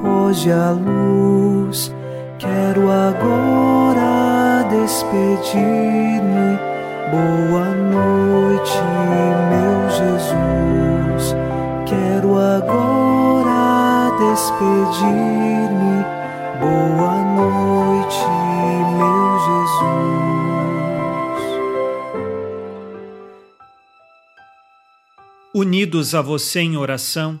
Foge a luz. Quero agora despedir-me. Boa noite, meu Jesus. Quero agora despedir-me. Boa noite, meu Jesus. Unidos a você em oração,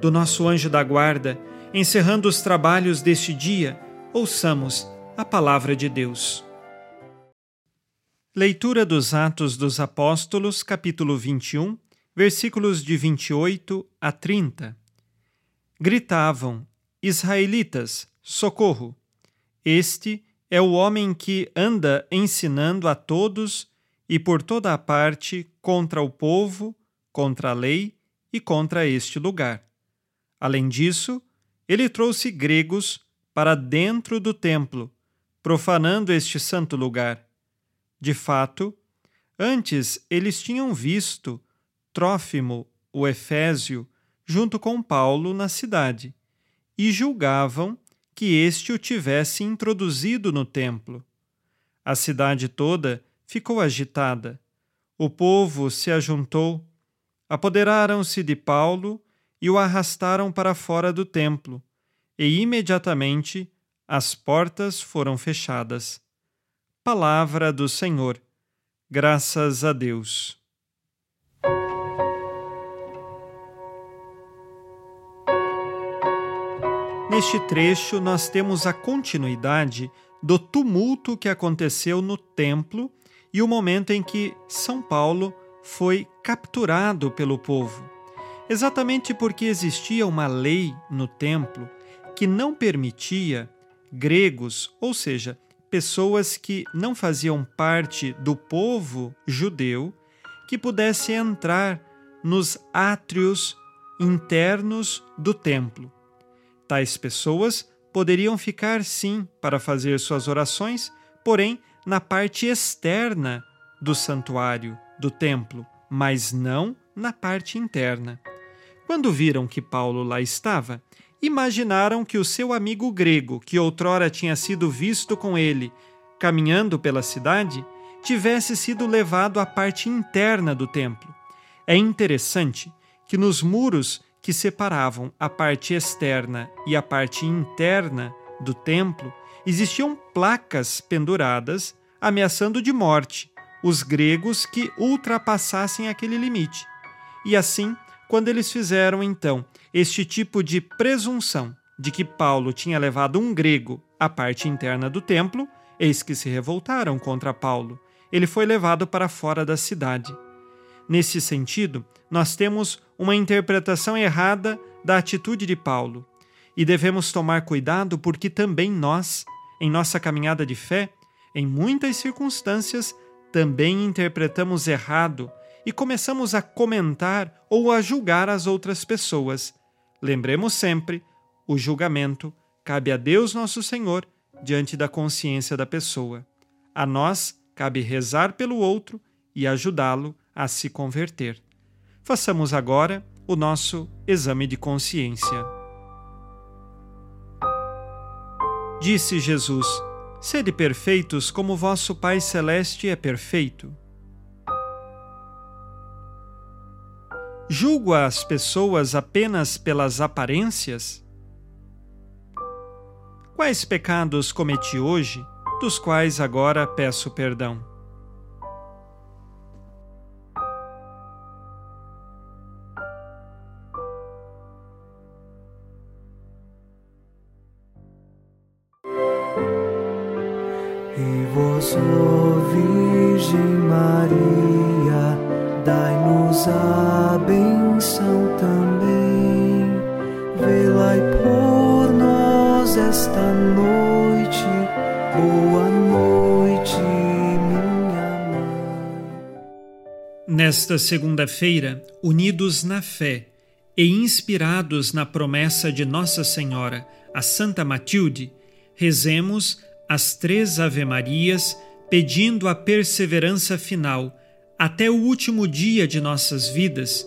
do nosso anjo da guarda, encerrando os trabalhos deste dia, ouçamos a palavra de Deus. Leitura dos Atos dos Apóstolos, capítulo 21, versículos de 28 a 30. Gritavam: Israelitas, socorro! Este é o homem que anda ensinando a todos e por toda a parte contra o povo, contra a lei e contra este lugar. Além disso, ele trouxe gregos para dentro do templo, profanando este santo lugar. De fato, antes eles tinham visto Trófimo, o Efésio, junto com Paulo na cidade e julgavam que este o tivesse introduzido no templo. A cidade toda ficou agitada. O povo se ajuntou, apoderaram-se de Paulo e o arrastaram para fora do templo, e imediatamente as portas foram fechadas. Palavra do Senhor. Graças a Deus. Neste trecho, nós temos a continuidade do tumulto que aconteceu no templo e o momento em que São Paulo foi capturado pelo povo. Exatamente porque existia uma lei no templo que não permitia gregos, ou seja, pessoas que não faziam parte do povo judeu, que pudessem entrar nos átrios internos do templo. Tais pessoas poderiam ficar sim para fazer suas orações, porém na parte externa do santuário, do templo, mas não na parte interna. Quando viram que Paulo lá estava, imaginaram que o seu amigo grego, que outrora tinha sido visto com ele caminhando pela cidade, tivesse sido levado à parte interna do templo. É interessante que nos muros que separavam a parte externa e a parte interna do templo, existiam placas penduradas ameaçando de morte os gregos que ultrapassassem aquele limite. E assim, quando eles fizeram então este tipo de presunção de que Paulo tinha levado um grego à parte interna do templo, eis que se revoltaram contra Paulo. Ele foi levado para fora da cidade. Nesse sentido, nós temos uma interpretação errada da atitude de Paulo e devemos tomar cuidado porque também nós, em nossa caminhada de fé, em muitas circunstâncias, também interpretamos errado e começamos a comentar ou a julgar as outras pessoas. Lembremos sempre: o julgamento cabe a Deus Nosso Senhor diante da consciência da pessoa. A nós cabe rezar pelo outro e ajudá-lo a se converter. Façamos agora o nosso exame de consciência. Disse Jesus: Sede perfeitos como vosso Pai Celeste é perfeito. Julgo as pessoas apenas pelas aparências? Quais pecados cometi hoje, dos quais agora peço perdão? Também. Velai por nós esta noite. Boa noite, minha mãe. Nesta segunda-feira, unidos na fé e inspirados na promessa de Nossa Senhora, a Santa Matilde, rezemos as três Ave-Marias, pedindo a perseverança final até o último dia de nossas vidas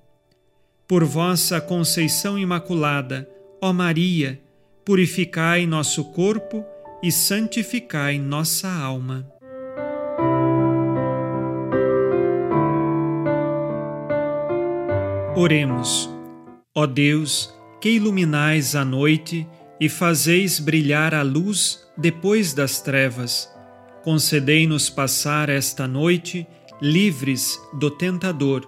Por vossa conceição imaculada, ó Maria, purificai nosso corpo e santificai nossa alma. Oremos. Ó Deus, que iluminais a noite, e fazeis brilhar a luz depois das trevas. Concedei-nos passar esta noite livres do tentador,